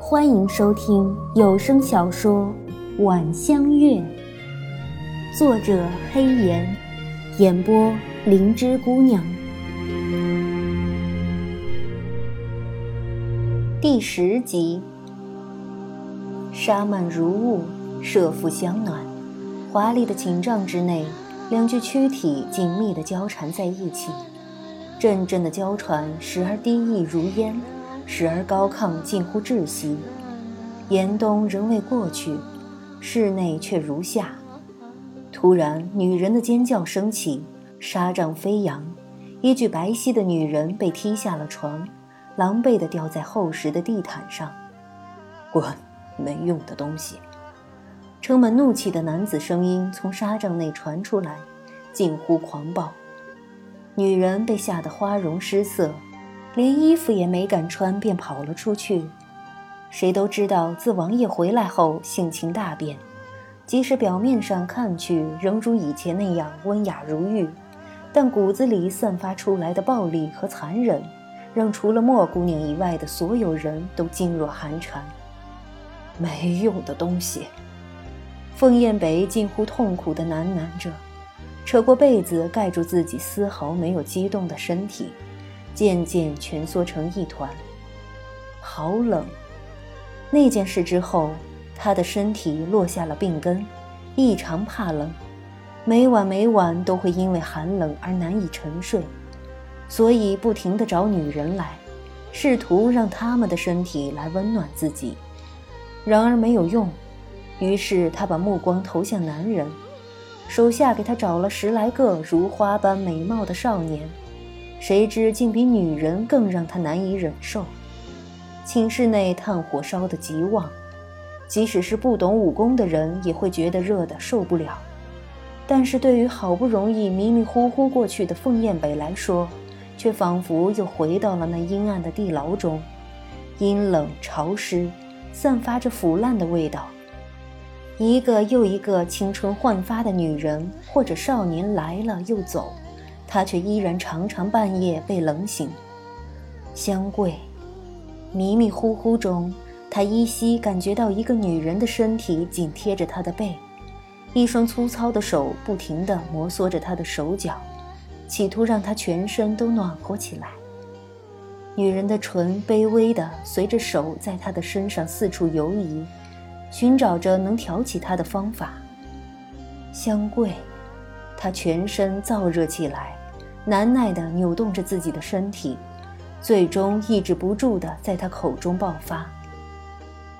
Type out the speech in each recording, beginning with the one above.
欢迎收听有声小说《晚香月》，作者黑岩，演播灵芝姑娘。第十集，纱幔如雾，麝腹香暖，华丽的寝帐之内，两具躯体紧密地交缠在一起，阵阵的娇喘时而低溢如烟。时而高亢，近乎窒息。严冬仍未过去，室内却如夏。突然，女人的尖叫声起，纱帐飞扬，一具白皙的女人被踢下了床，狼狈地掉在厚实的地毯上。滚，没用的东西！充满怒气的男子声音从纱帐内传出来，近乎狂暴。女人被吓得花容失色。连衣服也没敢穿，便跑了出去。谁都知道，自王爷回来后，性情大变。即使表面上看去仍如以前那样温雅如玉，但骨子里散发出来的暴力和残忍，让除了莫姑娘以外的所有人都噤若寒蝉。没用的东西！凤燕北近乎痛苦地喃喃着，扯过被子盖住自己丝毫没有激动的身体。渐渐蜷缩成一团，好冷。那件事之后，他的身体落下了病根，异常怕冷，每晚每晚都会因为寒冷而难以沉睡，所以不停地找女人来，试图让他们的身体来温暖自己。然而没有用，于是他把目光投向男人，手下给他找了十来个如花般美貌的少年。谁知竟比女人更让他难以忍受。寝室内炭火烧得极旺，即使是不懂武功的人也会觉得热得受不了。但是对于好不容易迷迷糊糊过去的凤燕北来说，却仿佛又回到了那阴暗的地牢中，阴冷潮湿，散发着腐烂的味道。一个又一个青春焕发的女人或者少年来了又走。他却依然常常半夜被冷醒。香桂，迷迷糊糊中，他依稀感觉到一个女人的身体紧贴着他的背，一双粗糙的手不停地摩挲着他的手脚，企图让他全身都暖和起来。女人的唇卑微地随着手在他的身上四处游移，寻找着能挑起他的方法。香桂，他全身燥热起来。难耐地扭动着自己的身体，最终抑制不住地在他口中爆发。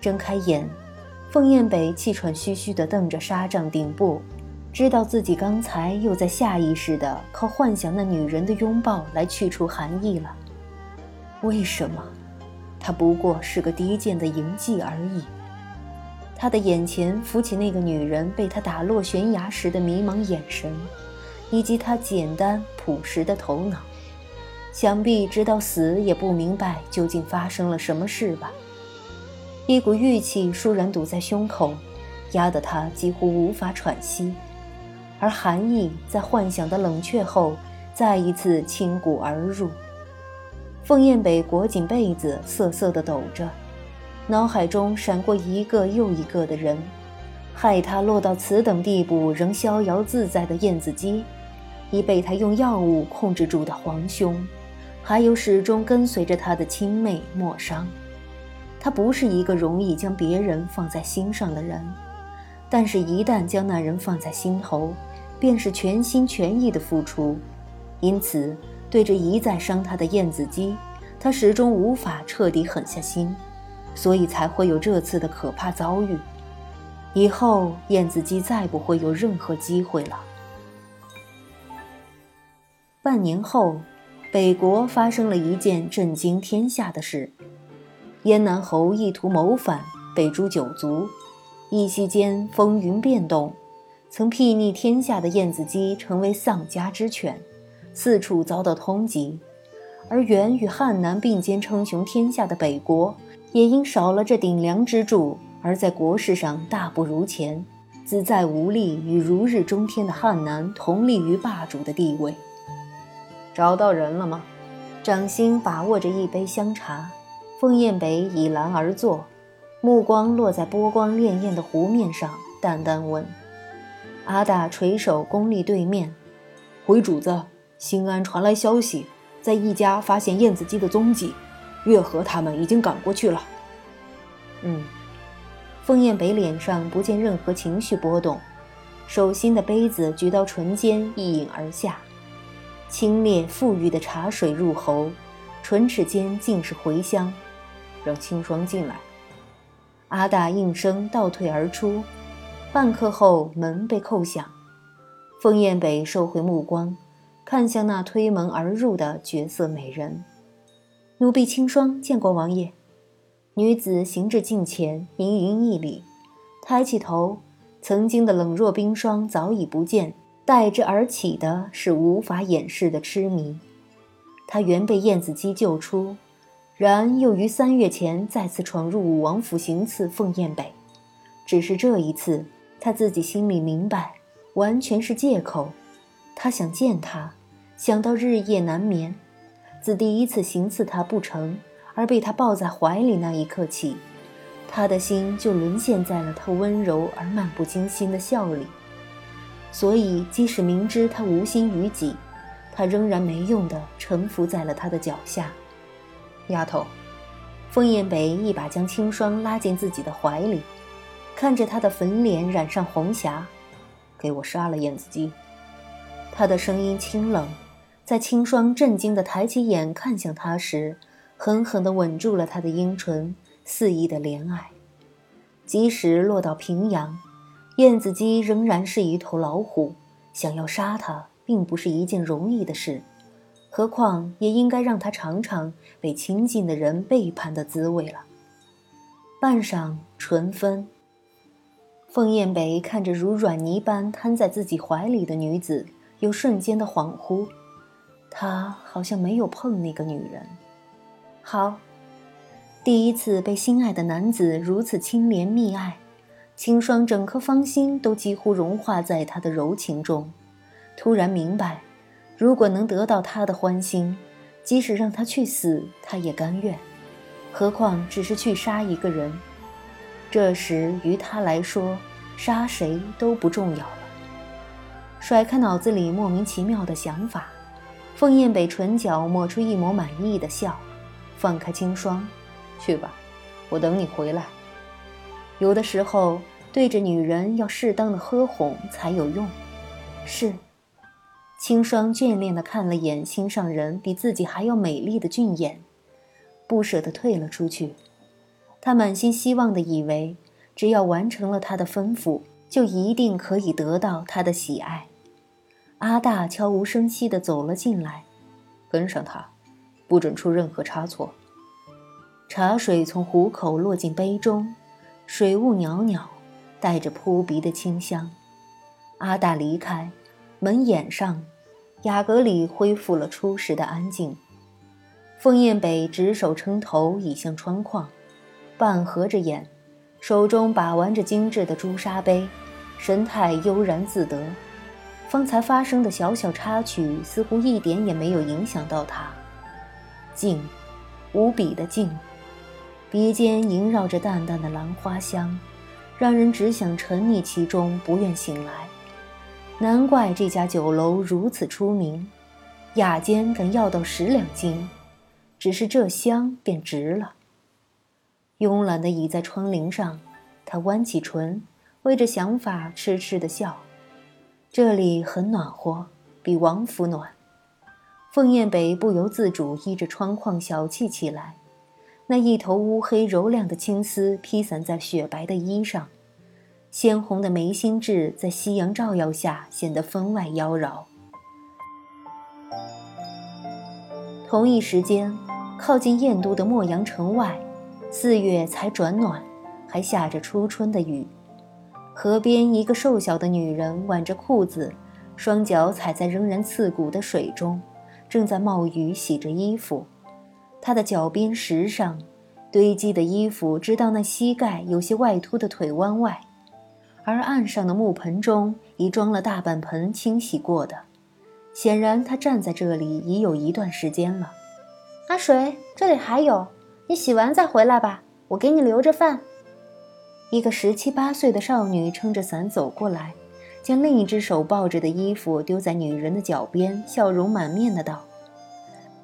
睁开眼，凤燕北气喘吁吁地瞪着纱帐顶部，知道自己刚才又在下意识地靠幻想那女人的拥抱来去除寒意了。为什么？他不过是个低贱的淫妓而已。他的眼前浮起那个女人被他打落悬崖时的迷茫眼神。以及他简单朴实的头脑，想必直到死也不明白究竟发生了什么事吧。一股郁气倏然堵在胸口，压得他几乎无法喘息，而寒意在幻想的冷却后，再一次侵骨而入。凤燕北裹紧被子，瑟瑟地抖着，脑海中闪过一个又一个的人，害他落到此等地步仍逍遥自在的燕子姬。已被他用药物控制住的皇兄，还有始终跟随着他的亲妹莫商。他不是一个容易将别人放在心上的人，但是，一旦将那人放在心头，便是全心全意的付出。因此，对着一再伤他的燕子姬，他始终无法彻底狠下心，所以才会有这次的可怕遭遇。以后，燕子姬再不会有任何机会了。半年后，北国发生了一件震惊天下的事：燕南侯意图谋反，被诛九族。一夕间，风云变动，曾睥睨天下的燕子姬成为丧家之犬，四处遭到通缉；而原与汉南并肩称雄天下的北国，也因少了这顶梁支柱，而在国事上大不如前，自在无力与如日中天的汉南同立于霸主的地位。找到人了吗？掌心把握着一杯香茶，凤雁北倚栏而坐，目光落在波光潋滟的湖面上，淡淡问：“阿大垂手恭立对面，回主子，新安传来消息，在一家发现燕子姬的踪迹，月和他们已经赶过去了。”嗯。凤燕北脸上不见任何情绪波动，手心的杯子举到唇间，一饮而下，清冽馥郁的茶水入喉，唇齿间尽是回香。让清霜进来。阿大应声倒退而出，半刻后门被叩响。凤燕北收回目光，看向那推门而入的绝色美人。奴婢清霜见过王爷。女子行至近前，盈盈一礼，抬起头，曾经的冷若冰霜早已不见，代之而起的是无法掩饰的痴迷。她原被燕子姬救出，然又于三月前再次闯入武王府行刺凤燕北，只是这一次，她自己心里明白，完全是借口。她想见他，想到日夜难眠，自第一次行刺他不成。而被他抱在怀里那一刻起，他的心就沦陷在了他温柔而漫不经心的笑里。所以，即使明知他无心于己，他仍然没用的臣服在了他的脚下。丫头，凤燕北一把将清霜拉进自己的怀里，看着她的粉脸染上红霞，给我杀了燕子姬。他的声音清冷，在清霜震惊的抬起眼看向他时。狠狠地吻住了他的樱唇，肆意的怜爱。即使落到平阳，燕子姬仍然是一头老虎，想要杀他，并不是一件容易的事。何况也应该让他尝尝被亲近的人背叛的滋味了。半晌，唇分。凤燕北看着如软泥般瘫在自己怀里的女子，有瞬间的恍惚。他好像没有碰那个女人。好，第一次被心爱的男子如此亲怜密爱，清霜整颗芳心都几乎融化在他的柔情中。突然明白，如果能得到他的欢心，即使让他去死，他也甘愿。何况只是去杀一个人，这时于他来说，杀谁都不重要了。甩开脑子里莫名其妙的想法，凤燕北唇角抹出一抹满意的笑。放开清霜，去吧，我等你回来。有的时候，对着女人要适当的呵哄才有用。是，清霜眷恋地看了眼心上人比自己还要美丽的俊颜，不舍得退了出去。他满心希望地以为，只要完成了他的吩咐，就一定可以得到他的喜爱。阿大悄无声息地走了进来，跟上他。不准出任何差错。茶水从壶口落进杯中，水雾袅袅，带着扑鼻的清香。阿大离开，门掩上，雅阁里恢复了初时的安静。凤燕北执手撑头，倚向窗框，半合着眼，手中把玩着精致的朱砂杯，神态悠然自得。方才发生的小小插曲，似乎一点也没有影响到他。静，无比的静，鼻尖萦绕着淡淡的兰花香，让人只想沉溺其中，不愿醒来。难怪这家酒楼如此出名，雅间敢要到十两金，只是这香便值了。慵懒地倚在窗棂上，他弯起唇，为着想法痴痴的笑。这里很暖和，比王府暖。凤燕北不由自主依着窗框小憩起来，那一头乌黑柔亮的青丝披散在雪白的衣上，鲜红的眉心痣在夕阳照耀下显得分外妖娆。同一时间，靠近燕都的洛阳城外，四月才转暖，还下着初春的雨。河边，一个瘦小的女人挽着裤子，双脚踩在仍然刺骨的水中。正在冒雨洗着衣服，他的脚边石上堆积的衣服，直到那膝盖有些外凸的腿弯外，而岸上的木盆中已装了大半盆清洗过的，显然他站在这里已有一段时间了。阿水，这里还有，你洗完再回来吧，我给你留着饭。一个十七八岁的少女撑着伞走过来，将另一只手抱着的衣服丢在女人的脚边，笑容满面的道：“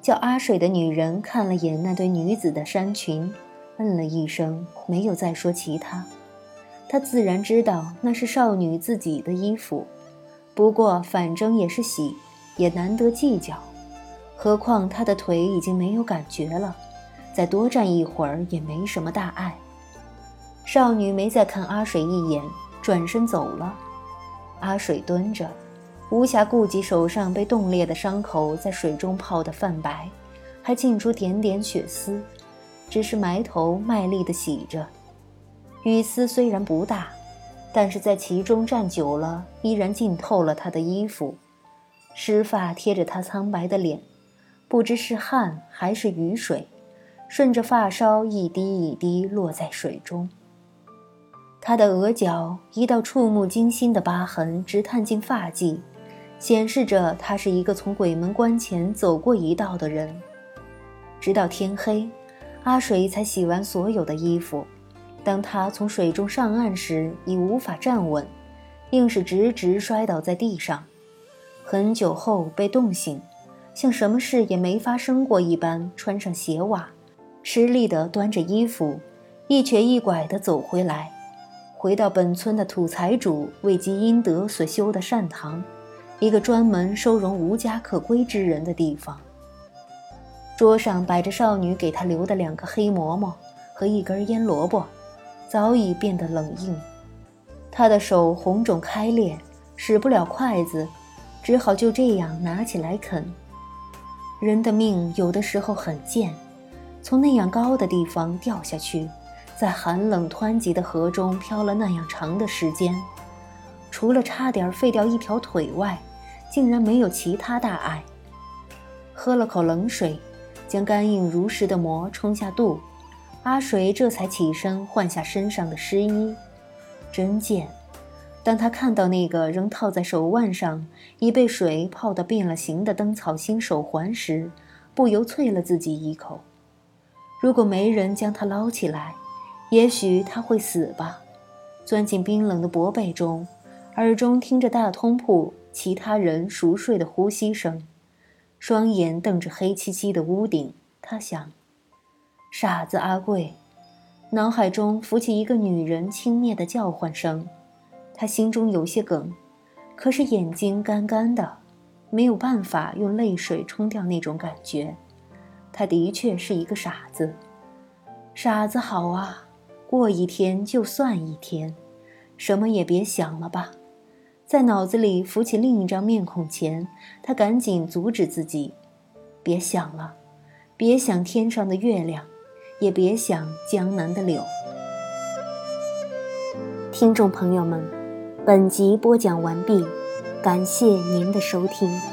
叫阿水的女人看了眼那对女子的衫裙，嗯了一声，没有再说其他。她自然知道那是少女自己的衣服，不过反正也是洗，也难得计较。何况她的腿已经没有感觉了，再多站一会儿也没什么大碍。”少女没再看阿水一眼，转身走了。阿水蹲着，无暇顾及手上被冻裂的伤口，在水中泡得泛白，还浸出点点血丝，只是埋头卖力地洗着。雨丝虽然不大，但是在其中站久了，依然浸透了他的衣服。湿发贴着他苍白的脸，不知是汗还是雨水，顺着发梢一滴一滴落在水中。他的额角一道触目惊心的疤痕直探进发际，显示着他是一个从鬼门关前走过一道的人。直到天黑，阿水才洗完所有的衣服。当他从水中上岸时，已无法站稳，硬是直直摔倒在地上。很久后被冻醒，像什么事也没发生过一般，穿上鞋袜，吃力地端着衣服，一瘸一拐地走回来。回到本村的土财主为积阴德所修的善堂，一个专门收容无家可归之人的地方。桌上摆着少女给他留的两个黑馍馍和一根腌萝卜，早已变得冷硬。他的手红肿开裂，使不了筷子，只好就这样拿起来啃。人的命有的时候很贱，从那样高的地方掉下去。在寒冷湍急的河中漂了那样长的时间，除了差点废掉一条腿外，竟然没有其他大碍。喝了口冷水，将干硬如石的馍冲下肚，阿水这才起身换下身上的湿衣。真贱！当他看到那个仍套在手腕上、已被水泡得变了形的灯草心手环时，不由啐了自己一口。如果没人将它捞起来，也许他会死吧，钻进冰冷的薄被中，耳中听着大通铺其他人熟睡的呼吸声，双眼瞪着黑漆漆的屋顶。他想：傻子阿贵。脑海中浮起一个女人轻蔑的叫唤声，他心中有些梗，可是眼睛干干的，没有办法用泪水冲掉那种感觉。他的确是一个傻子，傻子好啊。过一天就算一天，什么也别想了吧。在脑子里浮起另一张面孔前，他赶紧阻止自己：别想了，别想天上的月亮，也别想江南的柳。听众朋友们，本集播讲完毕，感谢您的收听。